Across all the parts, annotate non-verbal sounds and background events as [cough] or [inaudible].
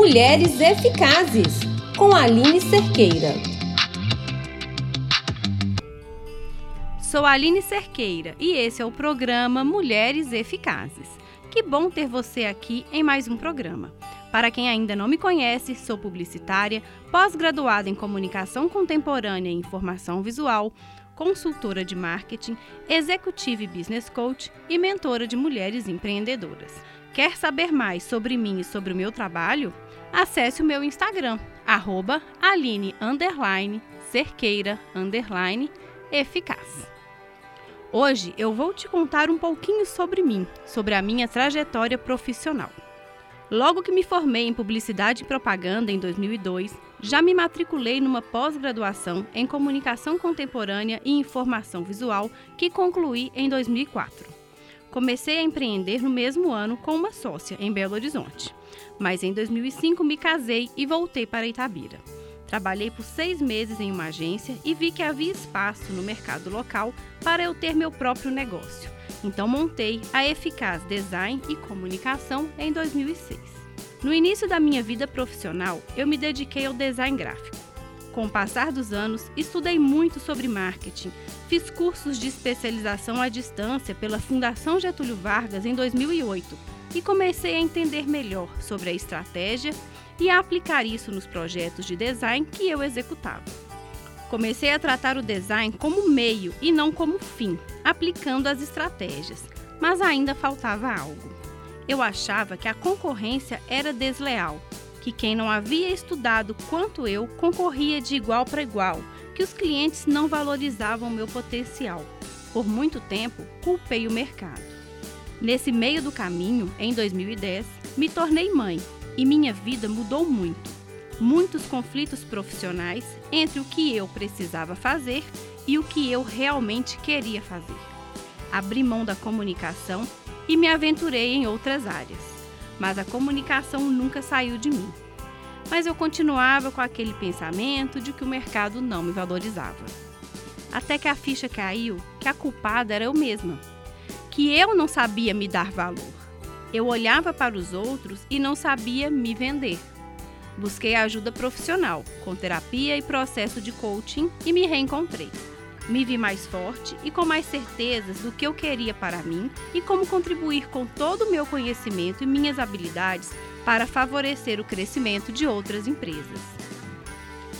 Mulheres Eficazes, com Aline Cerqueira. Sou Aline Cerqueira e esse é o programa Mulheres Eficazes. Que bom ter você aqui em mais um programa. Para quem ainda não me conhece, sou publicitária, pós-graduada em Comunicação Contemporânea e Informação Visual, consultora de marketing, executive business coach e mentora de mulheres empreendedoras. Quer saber mais sobre mim e sobre o meu trabalho? Acesse o meu Instagram, arroba Aline Cerqueira Eficaz. Hoje eu vou te contar um pouquinho sobre mim, sobre a minha trajetória profissional. Logo que me formei em Publicidade e Propaganda em 2002, já me matriculei numa pós-graduação em Comunicação Contemporânea e Informação Visual que concluí em 2004. Comecei a empreender no mesmo ano com uma sócia em Belo Horizonte, mas em 2005 me casei e voltei para Itabira. Trabalhei por seis meses em uma agência e vi que havia espaço no mercado local para eu ter meu próprio negócio. Então montei a Eficaz Design e Comunicação em 2006. No início da minha vida profissional, eu me dediquei ao design gráfico. Com o passar dos anos, estudei muito sobre marketing. Fiz cursos de especialização à distância pela Fundação Getúlio Vargas em 2008 e comecei a entender melhor sobre a estratégia e a aplicar isso nos projetos de design que eu executava. Comecei a tratar o design como meio e não como fim, aplicando as estratégias, mas ainda faltava algo. Eu achava que a concorrência era desleal, que quem não havia estudado quanto eu concorria de igual para igual, que os clientes não valorizavam meu potencial. Por muito tempo, culpei o mercado. Nesse meio do caminho, em 2010, me tornei mãe e minha vida mudou muito. Muitos conflitos profissionais entre o que eu precisava fazer e o que eu realmente queria fazer. Abri mão da comunicação e me aventurei em outras áreas, mas a comunicação nunca saiu de mim. Mas eu continuava com aquele pensamento de que o mercado não me valorizava. Até que a ficha caiu que a culpada era eu mesma, que eu não sabia me dar valor eu olhava para os outros e não sabia me vender. Busquei ajuda profissional, com terapia e processo de coaching e me reencontrei. Me vi mais forte e com mais certezas do que eu queria para mim e como contribuir com todo o meu conhecimento e minhas habilidades para favorecer o crescimento de outras empresas.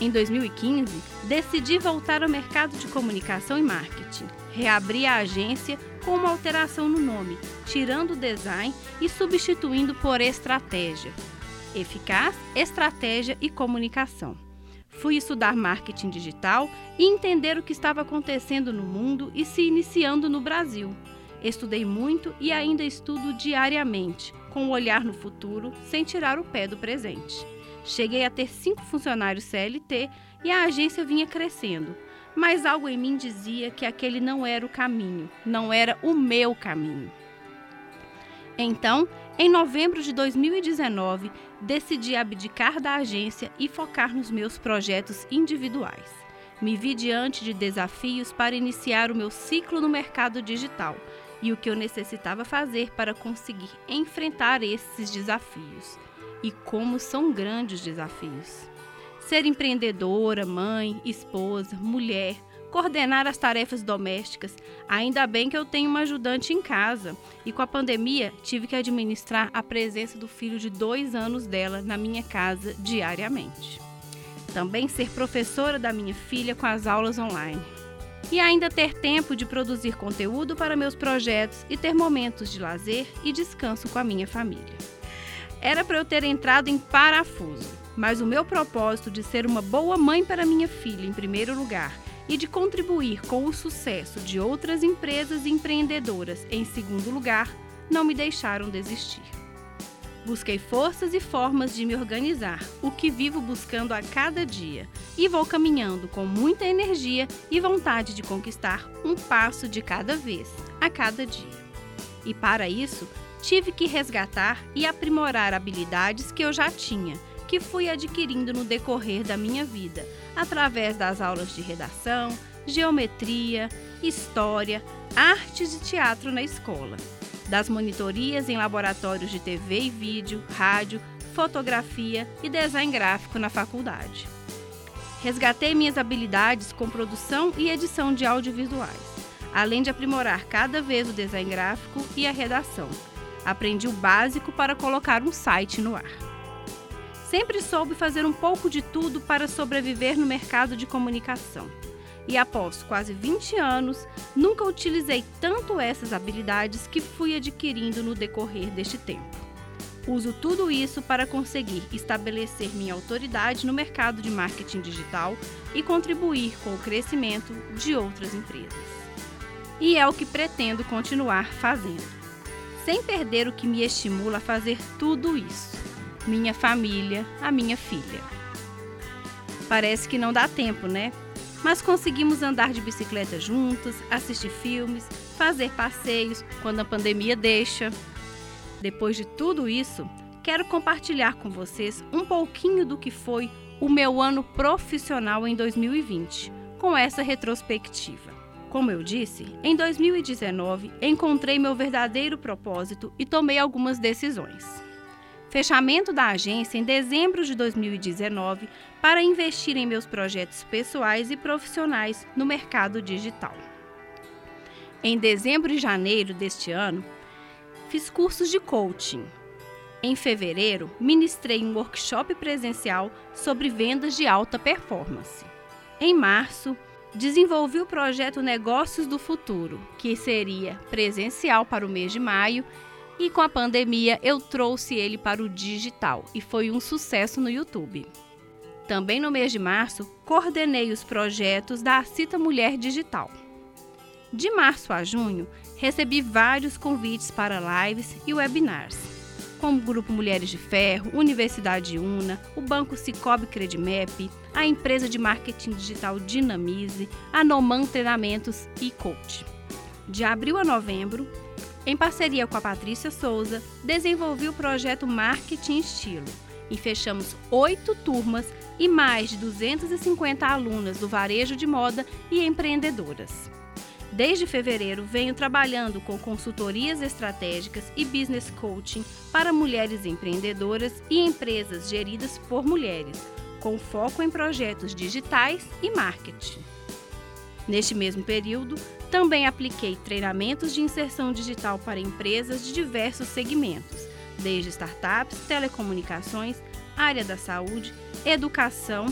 Em 2015, decidi voltar ao mercado de comunicação e marketing. Reabri a agência com uma alteração no nome, tirando o design e substituindo por estratégia. Eficaz, estratégia e comunicação. Fui estudar marketing digital e entender o que estava acontecendo no mundo e se iniciando no Brasil. Estudei muito e ainda estudo diariamente, com o um olhar no futuro, sem tirar o pé do presente. Cheguei a ter cinco funcionários CLT e a agência vinha crescendo, mas algo em mim dizia que aquele não era o caminho, não era o meu caminho. Então, em novembro de 2019, decidi abdicar da agência e focar nos meus projetos individuais. Me vi diante de desafios para iniciar o meu ciclo no mercado digital e o que eu necessitava fazer para conseguir enfrentar esses desafios. E como são grandes desafios. Ser empreendedora, mãe, esposa, mulher, coordenar as tarefas domésticas. Ainda bem que eu tenho uma ajudante em casa e com a pandemia tive que administrar a presença do filho de dois anos dela na minha casa diariamente. Também ser professora da minha filha com as aulas online. E ainda ter tempo de produzir conteúdo para meus projetos e ter momentos de lazer e descanso com a minha família. Era para eu ter entrado em parafuso mas o meu propósito de ser uma boa mãe para minha filha, em primeiro lugar, e de contribuir com o sucesso de outras empresas empreendedoras, em segundo lugar, não me deixaram desistir. Busquei forças e formas de me organizar, o que vivo buscando a cada dia, e vou caminhando com muita energia e vontade de conquistar um passo de cada vez, a cada dia. E para isso, tive que resgatar e aprimorar habilidades que eu já tinha que fui adquirindo no decorrer da minha vida, através das aulas de redação, geometria, história, artes e teatro na escola, das monitorias em laboratórios de TV e vídeo, rádio, fotografia e design gráfico na faculdade. Resgatei minhas habilidades com produção e edição de audiovisuais, além de aprimorar cada vez o design gráfico e a redação. Aprendi o básico para colocar um site no ar. Sempre soube fazer um pouco de tudo para sobreviver no mercado de comunicação. E após quase 20 anos, nunca utilizei tanto essas habilidades que fui adquirindo no decorrer deste tempo. Uso tudo isso para conseguir estabelecer minha autoridade no mercado de marketing digital e contribuir com o crescimento de outras empresas. E é o que pretendo continuar fazendo, sem perder o que me estimula a fazer tudo isso: minha família, a minha filha. Parece que não dá tempo, né? Mas conseguimos andar de bicicleta juntos, assistir filmes, fazer passeios quando a pandemia deixa, depois de tudo isso, quero compartilhar com vocês um pouquinho do que foi o meu ano profissional em 2020, com essa retrospectiva. Como eu disse, em 2019 encontrei meu verdadeiro propósito e tomei algumas decisões. Fechamento da agência em dezembro de 2019 para investir em meus projetos pessoais e profissionais no mercado digital. Em dezembro e janeiro deste ano, fiz cursos de coaching. Em fevereiro, ministrei um workshop presencial sobre vendas de alta performance. Em março, desenvolvi o projeto Negócios do Futuro, que seria presencial para o mês de maio, e com a pandemia eu trouxe ele para o digital e foi um sucesso no YouTube. Também no mês de março, coordenei os projetos da Cita Mulher Digital. De março a junho, recebi vários convites para lives e webinars, como o Grupo Mulheres de Ferro, Universidade Una, o Banco Cicobi Credimap, a empresa de marketing digital Dinamize, a Noman Treinamentos e Coach. De abril a novembro, em parceria com a Patrícia Souza, desenvolvi o projeto Marketing Estilo e fechamos oito turmas e mais de 250 alunas do varejo de moda e empreendedoras. Desde fevereiro, venho trabalhando com consultorias estratégicas e business coaching para mulheres empreendedoras e empresas geridas por mulheres, com foco em projetos digitais e marketing. Neste mesmo período, também apliquei treinamentos de inserção digital para empresas de diversos segmentos, desde startups, telecomunicações, área da saúde, educação,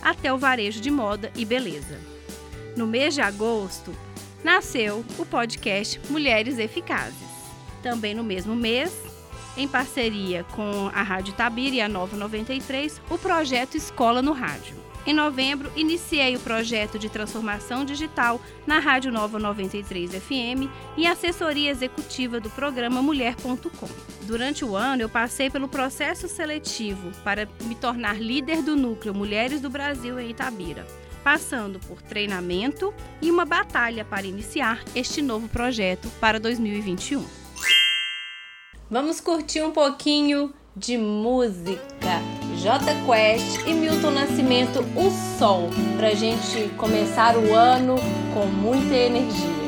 até o varejo de moda e beleza. No mês de agosto, nasceu o podcast Mulheres Eficazes. Também no mesmo mês, em parceria com a Rádio Tabira e a Nova 93, o projeto Escola no Rádio. Em novembro, iniciei o projeto de transformação digital na Rádio Nova 93 FM e assessoria executiva do programa Mulher.com. Durante o ano, eu passei pelo processo seletivo para me tornar líder do núcleo Mulheres do Brasil em Itabira passando por treinamento e uma batalha para iniciar este novo projeto para 2021. Vamos curtir um pouquinho de música. J Quest e Milton Nascimento, O Sol, para a gente começar o ano com muita energia.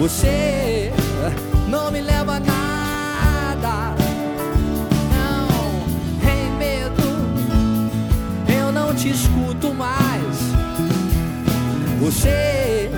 Você não me leva a nada. Não, tem medo. Eu não te escuto mais. Você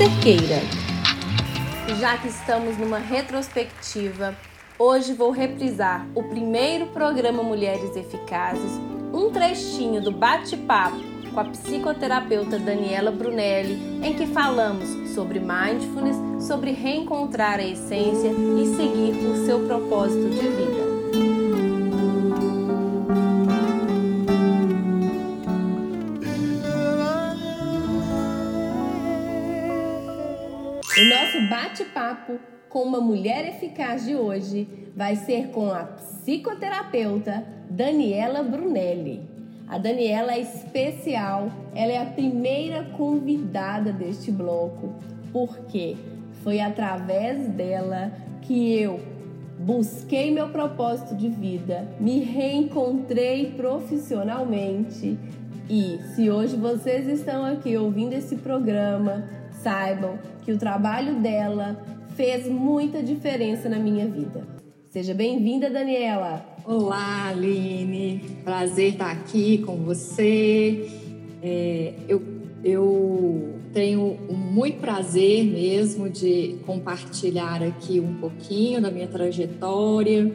Cerqueira. Já que estamos numa retrospectiva, hoje vou reprisar o primeiro programa Mulheres Eficazes, um trechinho do bate-papo com a psicoterapeuta Daniela Brunelli, em que falamos sobre mindfulness, sobre reencontrar a essência e seguir o seu propósito de vida. Bate-papo com uma mulher eficaz de hoje vai ser com a psicoterapeuta Daniela Brunelli. A Daniela é especial, ela é a primeira convidada deste bloco, porque foi através dela que eu busquei meu propósito de vida, me reencontrei profissionalmente. E se hoje vocês estão aqui ouvindo esse programa, saibam que o trabalho dela fez muita diferença na minha vida. Seja bem-vinda, Daniela. Olá, Aline. Prazer estar aqui com você. É, eu, eu tenho muito prazer mesmo de compartilhar aqui um pouquinho da minha trajetória,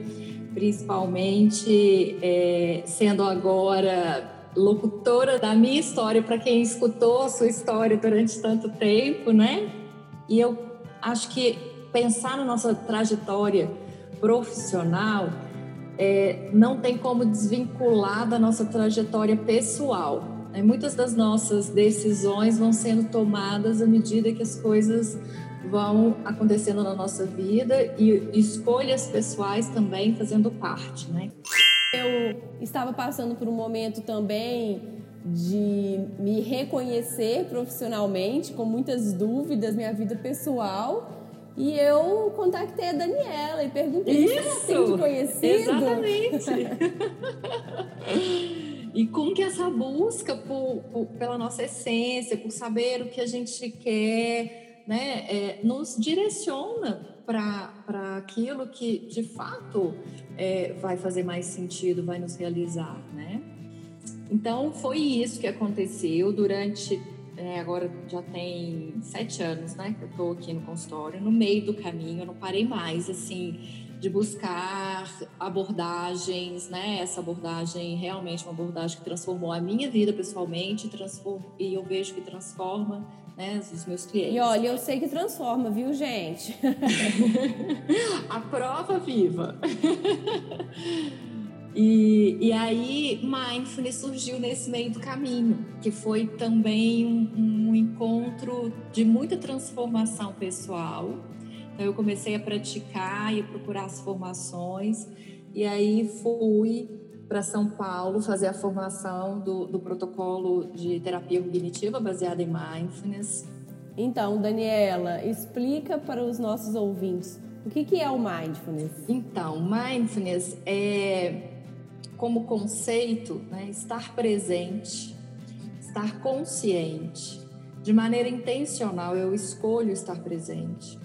principalmente é, sendo agora locutora da minha história para quem escutou a sua história durante tanto tempo, né? E eu acho que pensar na nossa trajetória profissional é, não tem como desvincular da nossa trajetória pessoal. Né? Muitas das nossas decisões vão sendo tomadas à medida que as coisas vão acontecendo na nossa vida e escolhas pessoais também fazendo parte, né? Eu estava passando por um momento também de me reconhecer profissionalmente, com muitas dúvidas, minha vida pessoal. E eu contactei a Daniela e perguntei se ela tem de conhecido. Exatamente. [laughs] e como que essa busca por, por- pela nossa essência, por saber o que a gente quer, né, é, nos direciona para aquilo que de fato é, vai fazer mais sentido, vai nos realizar, né? Então foi isso que aconteceu durante é, agora já tem sete anos, né, que eu estou aqui no consultório, no meio do caminho, eu não parei mais, assim, de buscar abordagens, né, essa abordagem realmente uma abordagem que transformou a minha vida pessoalmente, e eu vejo que transforma, né, os meus clientes. E olha, eu sei que transforma, viu, gente? [laughs] a prova viva. [laughs] E, e aí, Mindfulness surgiu nesse meio do caminho, que foi também um, um encontro de muita transformação pessoal. Então, eu comecei a praticar e procurar as formações, e aí fui para São Paulo fazer a formação do, do protocolo de terapia cognitiva baseada em Mindfulness. Então, Daniela, explica para os nossos ouvintes o que, que é o mindfulness. Então, mindfulness é como conceito, né, estar presente, estar consciente, de maneira intencional, eu escolho estar presente,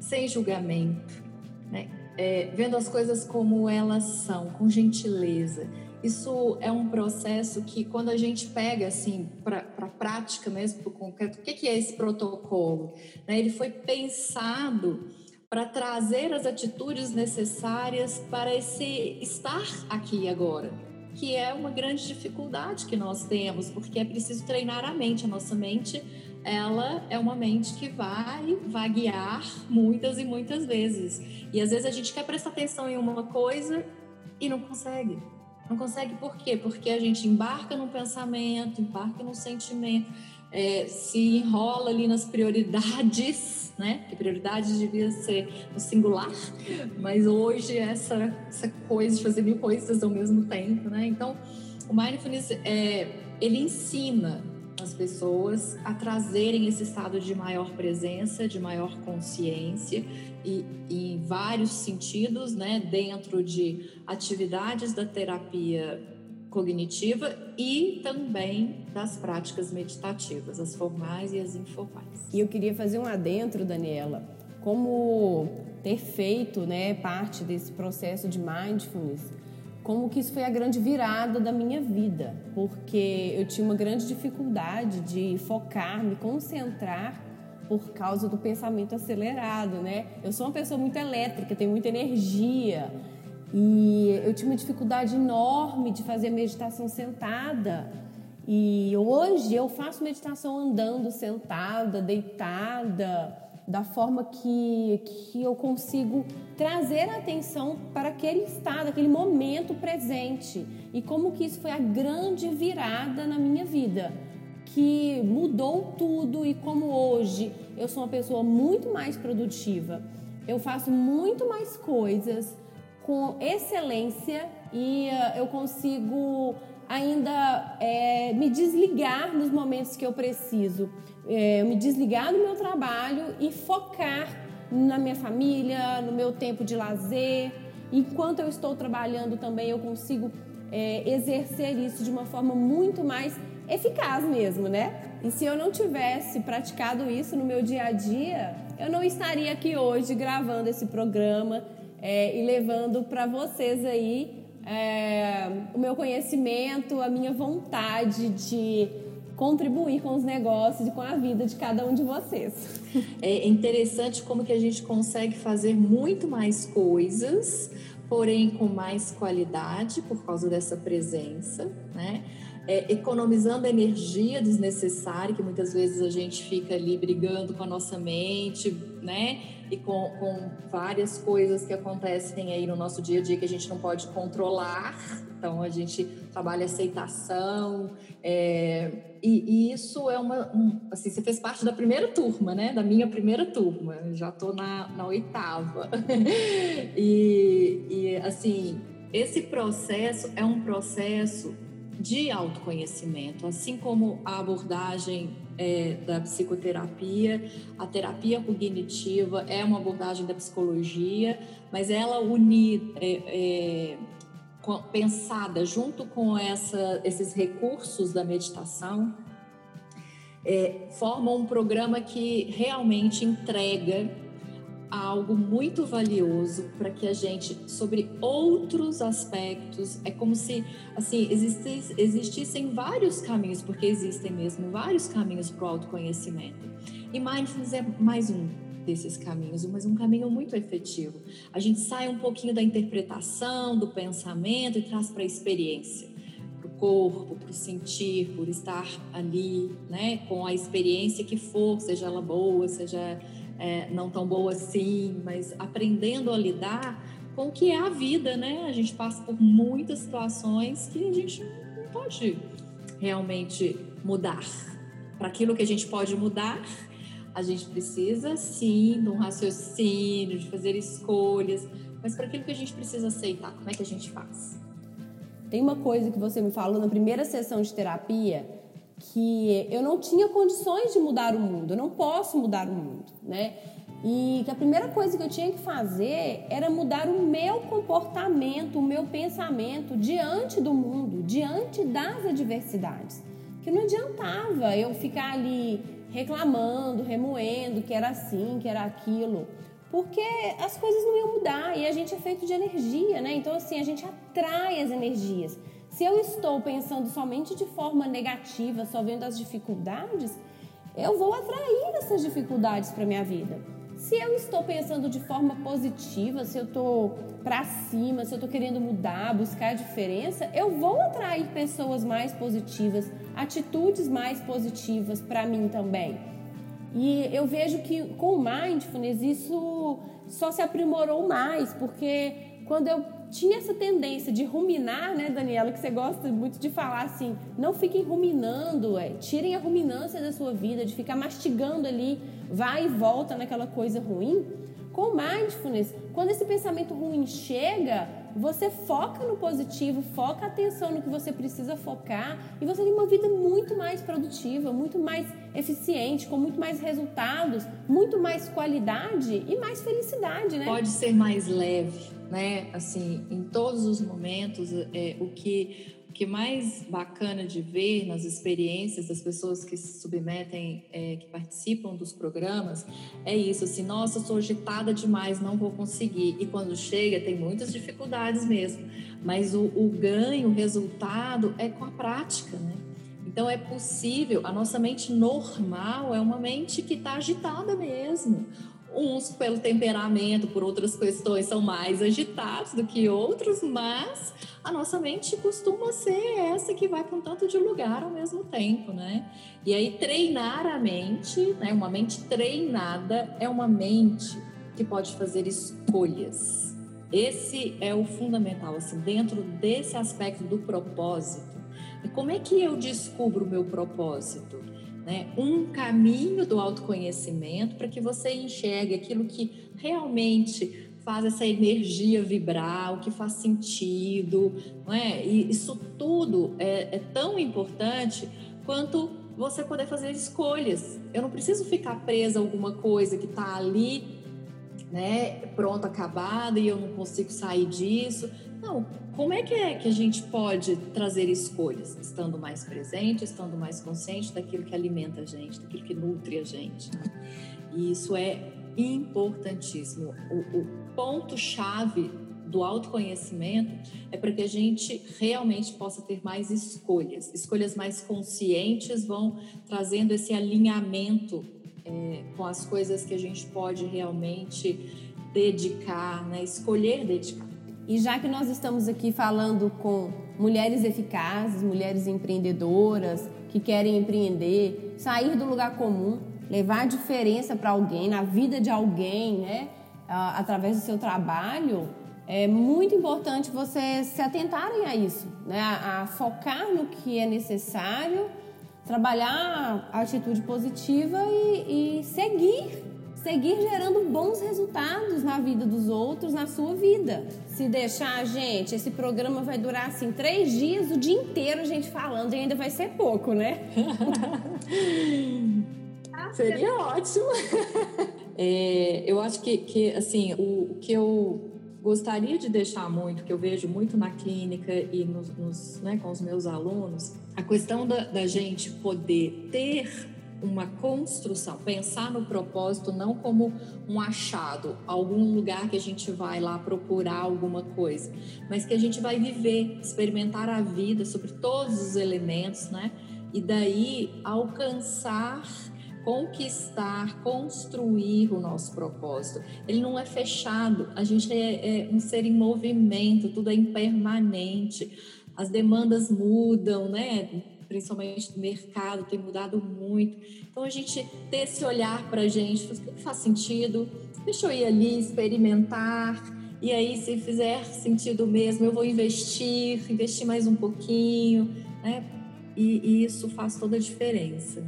sem julgamento, né, é, vendo as coisas como elas são, com gentileza. Isso é um processo que, quando a gente pega assim para a prática mesmo, para o concreto, o que, que é esse protocolo? Né, ele foi pensado para trazer as atitudes necessárias para esse estar aqui agora, que é uma grande dificuldade que nós temos, porque é preciso treinar a mente. A nossa mente, ela é uma mente que vai vaguear muitas e muitas vezes. E às vezes a gente quer prestar atenção em uma coisa e não consegue. Não consegue por quê? Porque a gente embarca num pensamento, embarca num sentimento, é, se enrola ali nas prioridades, né? Que prioridades devia ser no singular, mas hoje essa, essa coisa de fazer mil coisas ao mesmo tempo, né? Então, o mindfulness, é, ele ensina as pessoas a trazerem esse estado de maior presença, de maior consciência e em vários sentidos, né, dentro de atividades da terapia cognitiva e também das práticas meditativas, as formais e as informais. E eu queria fazer um adentro, Daniela, como ter feito, né, parte desse processo de mindfulness como que isso foi a grande virada da minha vida, porque eu tinha uma grande dificuldade de focar, me concentrar por causa do pensamento acelerado, né? Eu sou uma pessoa muito elétrica, tenho muita energia e eu tinha uma dificuldade enorme de fazer meditação sentada. E hoje eu faço meditação andando, sentada, deitada da forma que, que eu consigo trazer a atenção para aquele estado, aquele momento presente. E como que isso foi a grande virada na minha vida, que mudou tudo e como hoje eu sou uma pessoa muito mais produtiva, eu faço muito mais coisas com excelência e uh, eu consigo ainda é, me desligar nos momentos que eu preciso, é, me desligar do meu trabalho e focar na minha família, no meu tempo de lazer. Enquanto eu estou trabalhando também, eu consigo é, exercer isso de uma forma muito mais eficaz mesmo, né? E se eu não tivesse praticado isso no meu dia a dia, eu não estaria aqui hoje gravando esse programa é, e levando para vocês aí é, o meu conhecimento, a minha vontade de contribuir com os negócios e com a vida de cada um de vocês. [laughs] É interessante como que a gente consegue fazer muito mais coisas, porém com mais qualidade por causa dessa presença, né? É, economizando energia desnecessária, que muitas vezes a gente fica ali brigando com a nossa mente, né? E com, com várias coisas que acontecem aí no nosso dia a dia que a gente não pode controlar. Então a gente trabalha aceitação, é, e, e, isso é uma. Um, assim, você fez parte da primeira turma, né? Da minha primeira turma. Já estou na, na oitava. [laughs] e, e, assim, esse processo é um processo de autoconhecimento, assim como a abordagem é, da psicoterapia, a terapia cognitiva é uma abordagem da psicologia, mas ela une é, é, pensada junto com essa, esses recursos da meditação, é, formam um programa que realmente entrega algo muito valioso para que a gente, sobre outros aspectos, é como se assim existisse, existissem vários caminhos, porque existem mesmo vários caminhos para o autoconhecimento. E mindfulness é mais um desses caminhos, mas um caminho muito efetivo. A gente sai um pouquinho da interpretação, do pensamento e traz para a experiência, para o corpo, para o sentir, por estar ali, né, com a experiência que for, seja ela boa, seja é, não tão boa assim, mas aprendendo a lidar com o que é a vida, né? A gente passa por muitas situações que a gente não pode realmente mudar. Para aquilo que a gente pode mudar, a gente precisa sim de um raciocínio, de fazer escolhas, mas para aquilo que a gente precisa aceitar, como é que a gente faz? Tem uma coisa que você me falou na primeira sessão de terapia que eu não tinha condições de mudar o mundo, eu não posso mudar o mundo, né? E que a primeira coisa que eu tinha que fazer era mudar o meu comportamento, o meu pensamento diante do mundo, diante das adversidades. Que não adiantava eu ficar ali reclamando, remoendo que era assim, que era aquilo, porque as coisas não iam mudar e a gente é feito de energia, né? Então, assim, a gente atrai as energias. Se eu estou pensando somente de forma negativa, só vendo as dificuldades, eu vou atrair essas dificuldades para minha vida. Se eu estou pensando de forma positiva, se eu estou para cima, se eu estou querendo mudar, buscar a diferença, eu vou atrair pessoas mais positivas, atitudes mais positivas para mim também. E eu vejo que com o mindfulness isso só se aprimorou mais, porque quando eu tinha essa tendência de ruminar, né, Daniela, que você gosta muito de falar assim, não fiquem ruminando, é, tirem a ruminância da sua vida, de ficar mastigando ali, vai e volta naquela coisa ruim. Com mindfulness, quando esse pensamento ruim chega, você foca no positivo, foca a atenção no que você precisa focar e você tem uma vida muito mais produtiva, muito mais eficiente, com muito mais resultados, muito mais qualidade e mais felicidade, né? Pode ser mais leve, né? Assim, em todos os momentos, é, o que que mais bacana de ver nas experiências das pessoas que se submetem, é, que participam dos programas, é isso, assim, nossa, sou agitada demais, não vou conseguir. E quando chega, tem muitas dificuldades mesmo, mas o, o ganho, o resultado é com a prática, né? Então é possível, a nossa mente normal é uma mente que está agitada mesmo. Uns, pelo temperamento, por outras questões, são mais agitados do que outros, mas a nossa mente costuma ser essa que vai com tanto de lugar ao mesmo tempo, né? E aí, treinar a mente, né? Uma mente treinada é uma mente que pode fazer escolhas. Esse é o fundamental, assim, dentro desse aspecto do propósito. E como é que eu descubro o meu propósito? Né, um caminho do autoconhecimento para que você enxergue aquilo que realmente faz essa energia vibrar, o que faz sentido, não é? E isso tudo é, é tão importante quanto você poder fazer escolhas. Eu não preciso ficar presa a alguma coisa que está ali, né, pronto, acabada e eu não consigo sair disso. Não, como é que é que a gente pode trazer escolhas? Estando mais presente, estando mais consciente daquilo que alimenta a gente, daquilo que nutre a gente. E isso é importantíssimo. O, o ponto-chave do autoconhecimento é para que a gente realmente possa ter mais escolhas. Escolhas mais conscientes vão trazendo esse alinhamento é, com as coisas que a gente pode realmente dedicar, né? escolher dedicar. E já que nós estamos aqui falando com mulheres eficazes, mulheres empreendedoras que querem empreender, sair do lugar comum, levar diferença para alguém, na vida de alguém, né? através do seu trabalho, é muito importante vocês se atentarem a isso, né? a, a focar no que é necessário, trabalhar a atitude positiva e, e seguir seguir gerando bons resultados na vida dos outros, na sua vida. Se deixar, gente, esse programa vai durar assim três dias, o dia inteiro a gente falando e ainda vai ser pouco, né? [laughs] Seria ótimo. [laughs] É, eu acho que, que assim, o, o, que eu gostaria de deixar muito, que eu vejo muito na clínica e nos, nos né, com os meus alunos, a questão da, da gente poder ter uma construção, pensar no propósito não como um achado, algum lugar que a gente vai lá procurar alguma coisa, mas que a gente vai viver, experimentar a vida sobre todos os elementos, né? E daí alcançar, conquistar, construir o nosso propósito. Ele não é fechado, a gente é, é um ser em movimento, tudo é impermanente, as demandas mudam, né? Principalmente do mercado, tem mudado muito. Então, a gente ter esse olhar para a gente, o que faz sentido? Deixa eu ir ali, experimentar. E aí, se fizer sentido mesmo, eu vou investir, investir mais um pouquinho, né? E, e isso faz toda a diferença.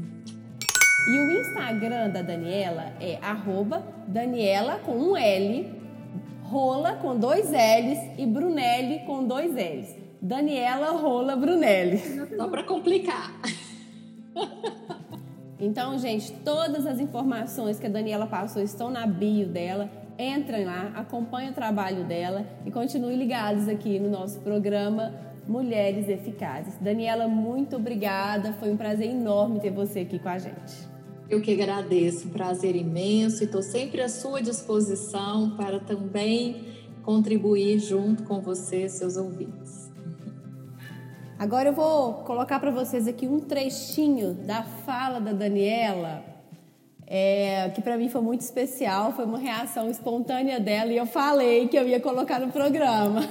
E o Instagram da Daniela é Daniela com um L, rola com dois L's e Brunelli com dois L's. Daniela Rola Brunelli. Só para complicar. Então, gente, todas as informações que a Daniela passou estão na bio dela. Entrem lá, acompanhem o trabalho dela e continuem ligados aqui no nosso programa Mulheres Eficazes. Daniela, muito obrigada. Foi um prazer enorme ter você aqui com a gente. Eu que agradeço, prazer imenso e estou sempre à sua disposição para também contribuir junto com você, seus ouvintes. Agora eu vou colocar para vocês aqui um trechinho da fala da Daniela, é, que para mim foi muito especial, foi uma reação espontânea dela e eu falei que eu ia colocar no programa.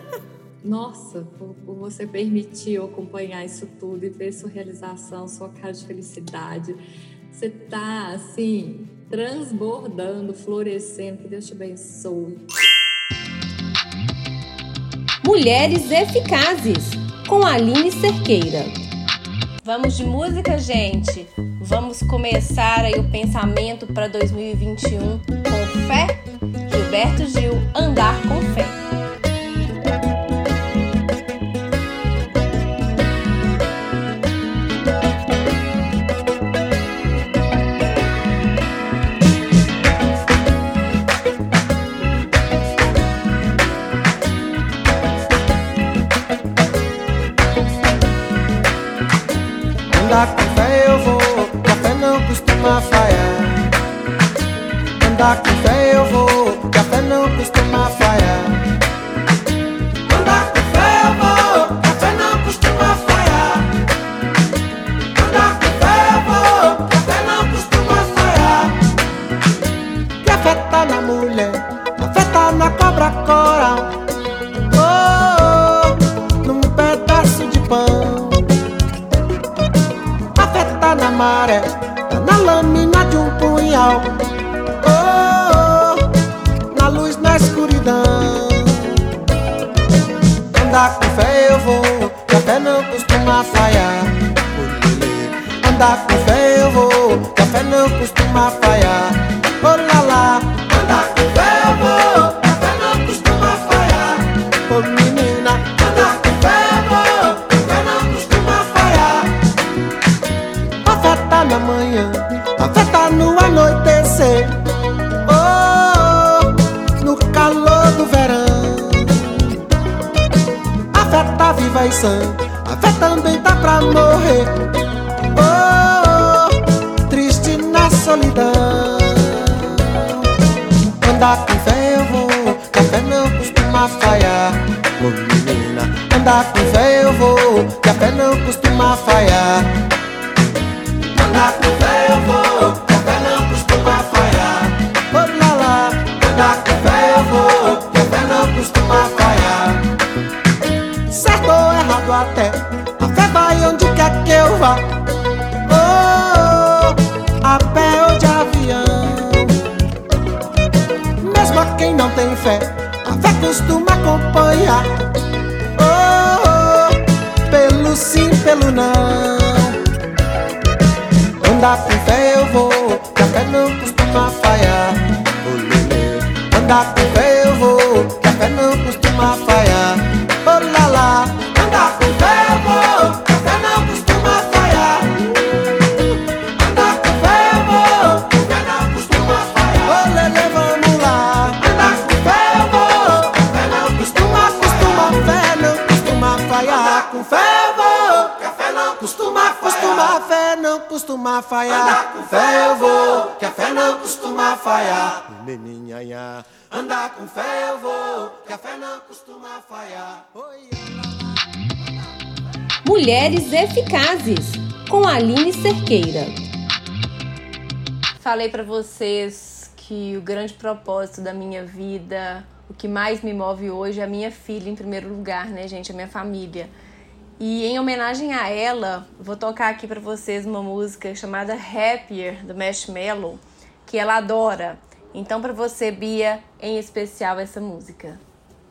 [laughs] nossa, por, por, você permitir eu acompanhar isso tudo e ver sua realização, sua cara de felicidade. Você tá assim, transbordando, florescendo. Que Deus te abençoe. Mulheres Eficazes, com Aline Cerqueira. Vamos de música, gente? Vamos começar aí o pensamento para 2021 com fé? Gilberto Gil, Andar com Fé. Verão. A fé tá viva e sã, a fé também tá pra morrer. Oh, oh triste na solidão. Andar com fé eu vou, que a fé não costuma falhar. Oh menina, andar com fé eu vou, que a fé não costuma falhar. Andar com fé eu vou, que a fé não costuma falhar. Oh lá lá, andar com até, a fé vai onde quer que eu vá. Oh, a pé ou de avião. Mesmo a quem não tem fé, a fé costuma acompanhar. Oh, oh, pelo sim, pelo não. Andar com fé eu vou, que a fé não costuma falhar. Oh. Andar com Mulheres Eficazes, com Aline Cerqueira. Falei para vocês que o grande propósito da minha vida, o que mais me move hoje é a minha filha em primeiro lugar, né, gente, a minha família. E em homenagem a ela, vou tocar aqui para vocês uma música chamada Happier do Marshmello, que ela adora. Então para você, Bia, em especial essa música.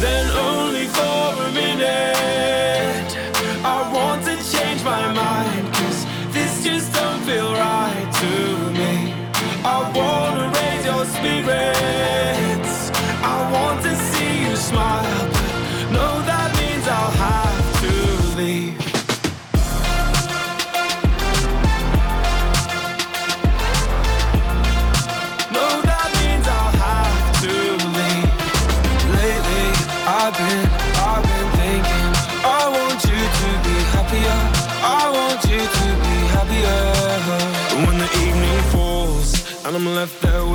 then only for a minute. I want to change my mind, cause this just don't feel right to me. I wanna raise your spirits.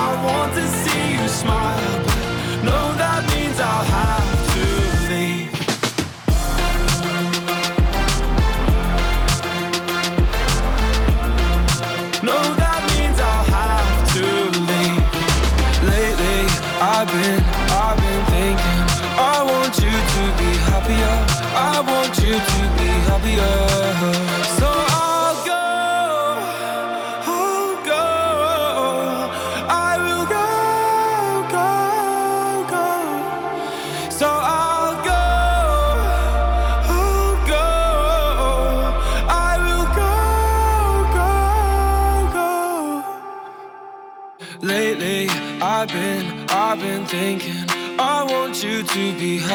I want to see you smile. No, that means I'll have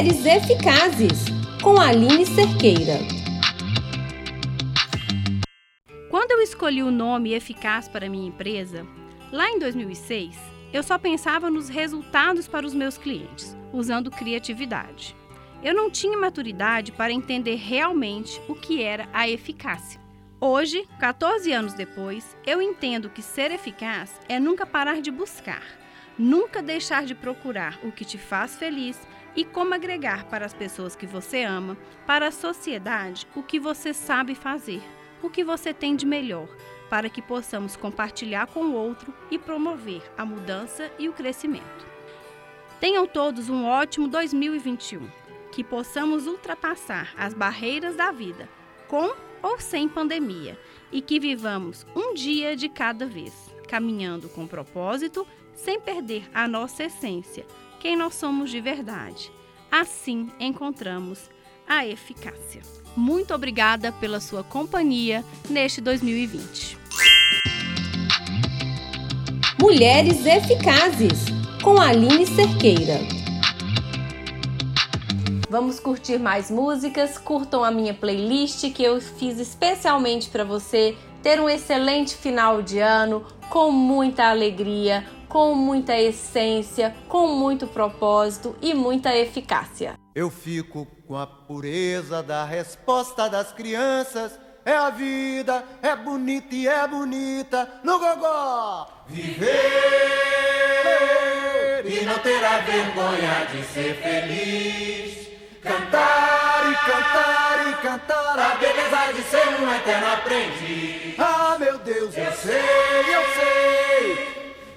Mulheres Eficazes, com Aline Cerqueira. Quando eu escolhi o nome Eficaz para minha empresa, lá em 2006, eu só pensava nos resultados para os meus clientes, usando criatividade. Eu não tinha maturidade para entender realmente o que era a eficácia. Hoje, 14 anos depois, eu entendo que ser eficaz é nunca parar de buscar, nunca deixar de procurar o que te faz feliz e como agregar para as pessoas que você ama, para a sociedade, o que você sabe fazer, o que você tem de melhor, para que possamos compartilhar com o outro e promover a mudança e o crescimento. Tenham todos um ótimo 2021, que possamos ultrapassar as barreiras da vida, com ou sem pandemia, e que vivamos um dia de cada vez, caminhando com propósito, sem perder a nossa essência quem nós somos de verdade. Assim encontramos a eficácia. Muito obrigada pela sua companhia neste 2020. Mulheres Eficazes, com Aline Cerqueira. Vamos curtir mais músicas, curtam a minha playlist que eu fiz especialmente para você ter um excelente final de ano com muita alegria, com muita essência, com muito propósito e muita eficácia. Eu fico com a pureza da resposta das crianças. É a vida, é bonita e é bonita no gogó. Viver e não terá vergonha de ser feliz. Cantar e cantar e cantar a beleza de ser um eterno aprendiz. Ah, meu Deus, eu sei, eu sei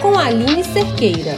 Com Aline Cerqueira.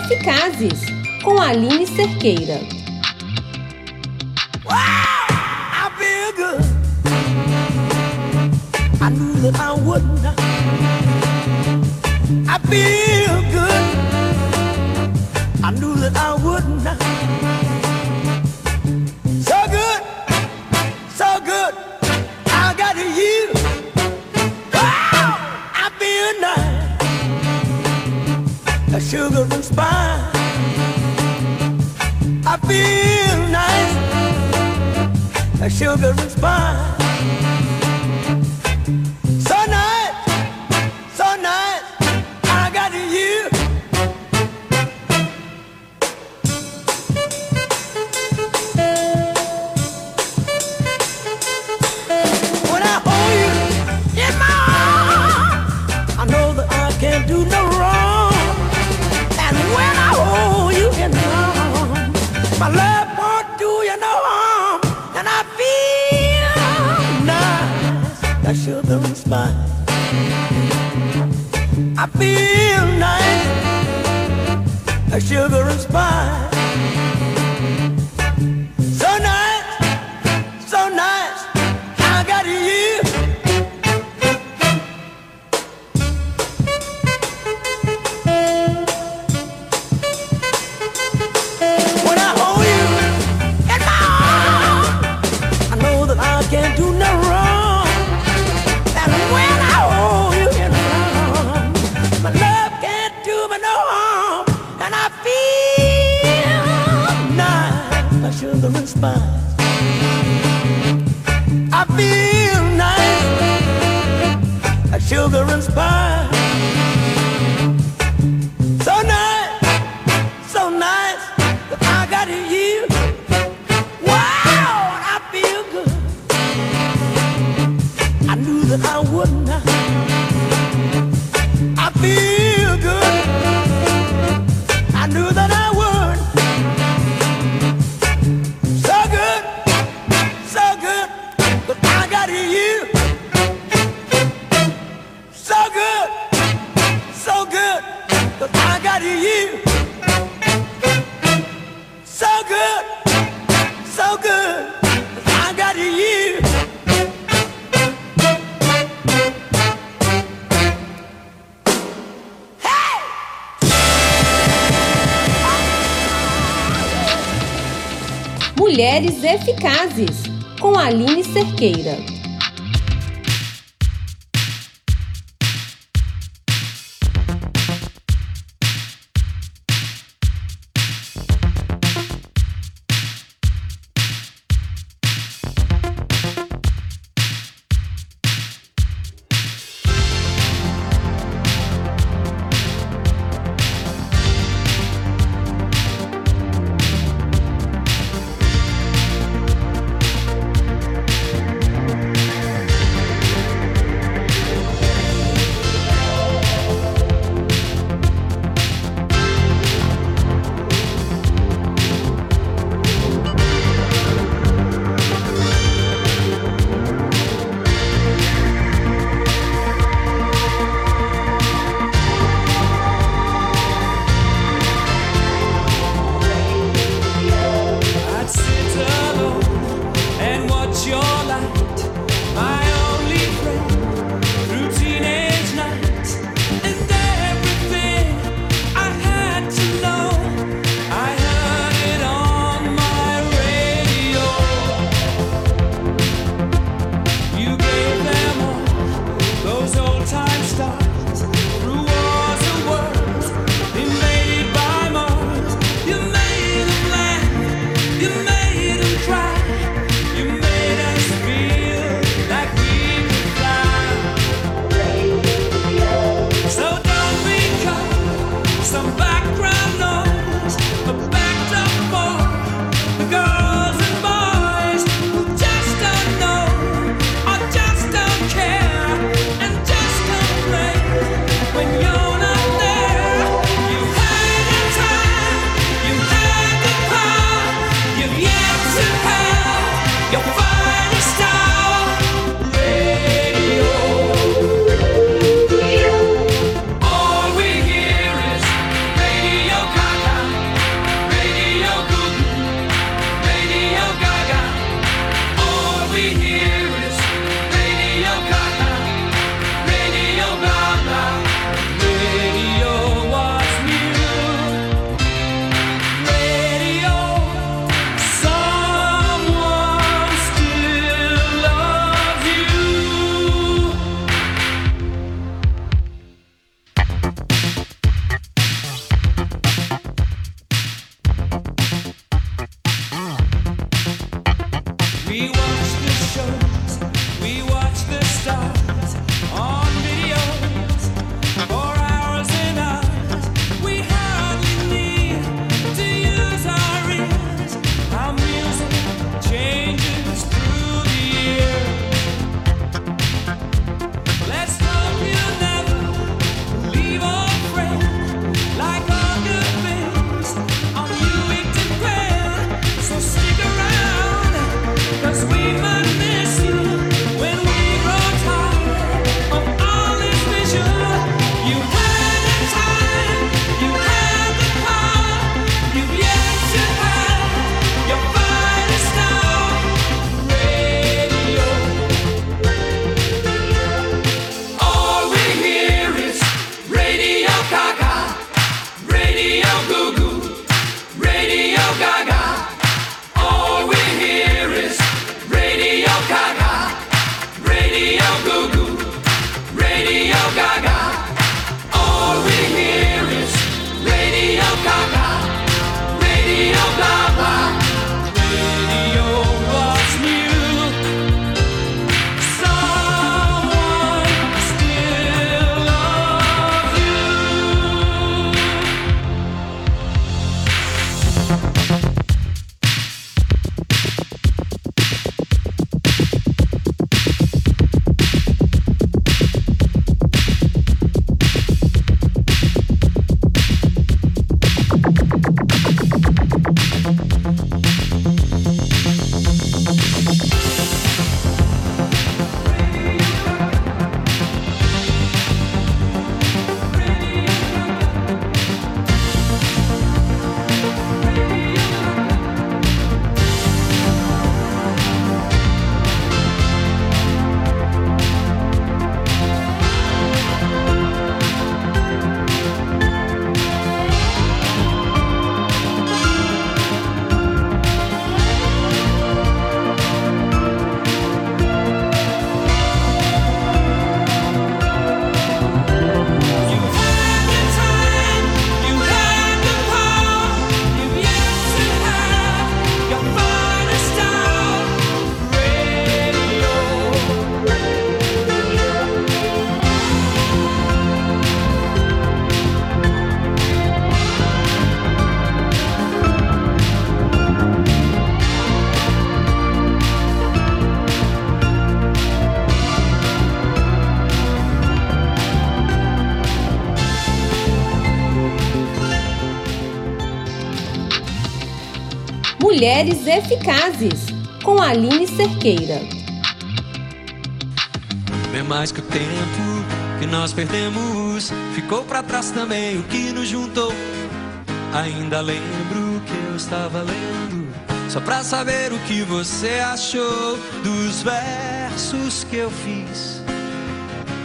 Eficazes, com Aline Cerqueira. Wow, real nice, a sugar and spice. existe. eficazes, com Aline Cerqueira. É mais que o tempo que nós perdemos, ficou para trás também o que nos juntou. Ainda lembro que eu estava lendo, só pra saber o que você achou dos versos que eu fiz.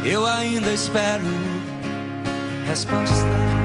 Eu ainda espero resposta.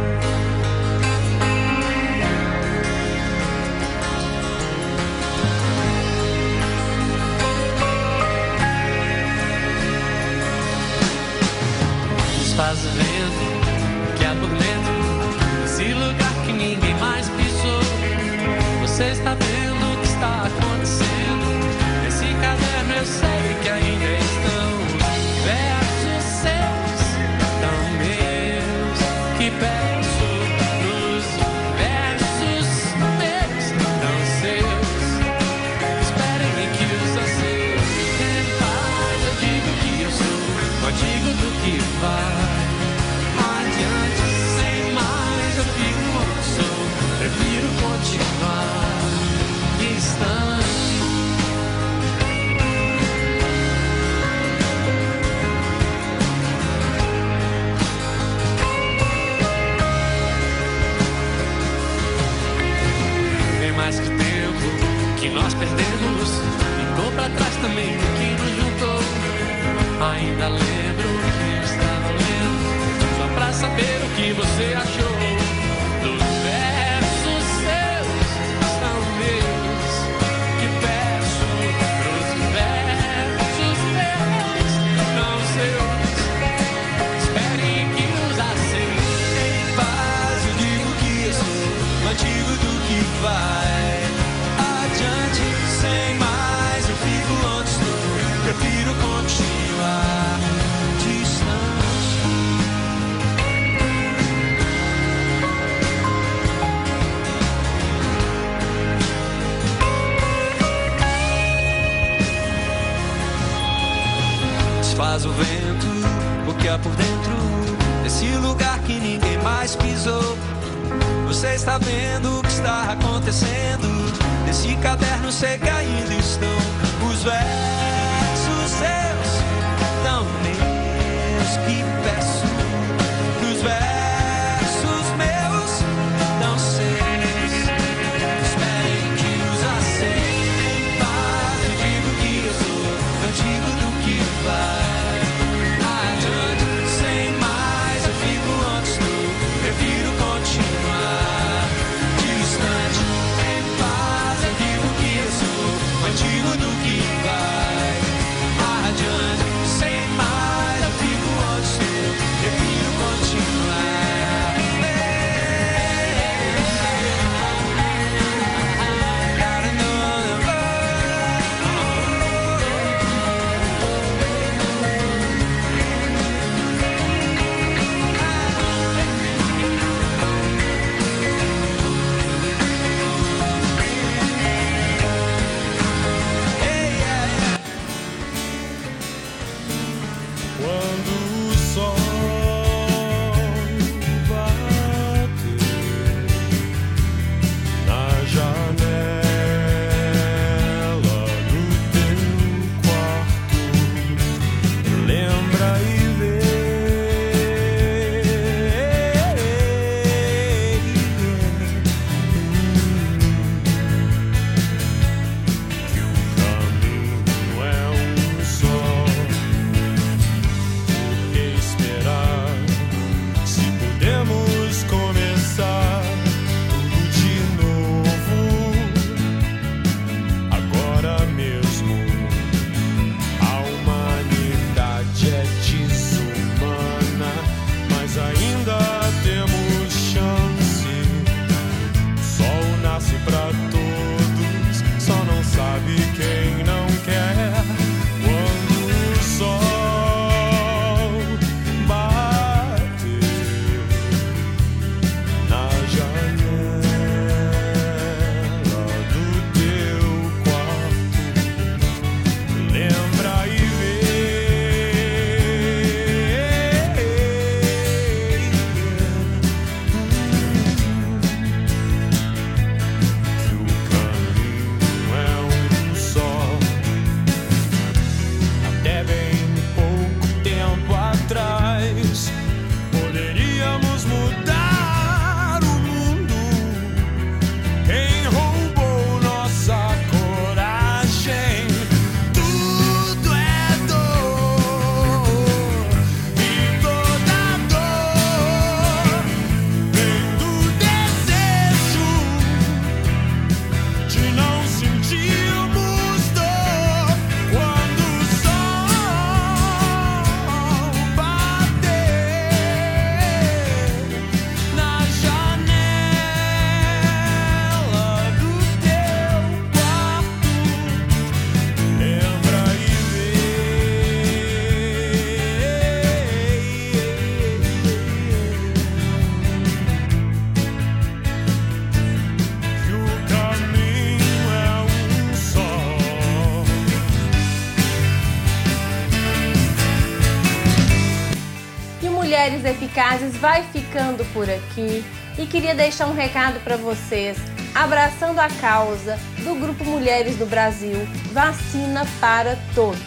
Vai ficando por aqui e queria deixar um recado para vocês, abraçando a causa do Grupo Mulheres do Brasil Vacina para Todos.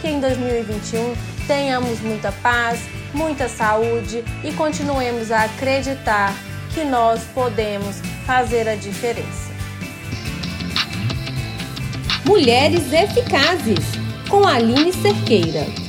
Que em 2021 tenhamos muita paz, muita saúde e continuemos a acreditar que nós podemos fazer a diferença. Mulheres Eficazes, com Aline Cerqueira.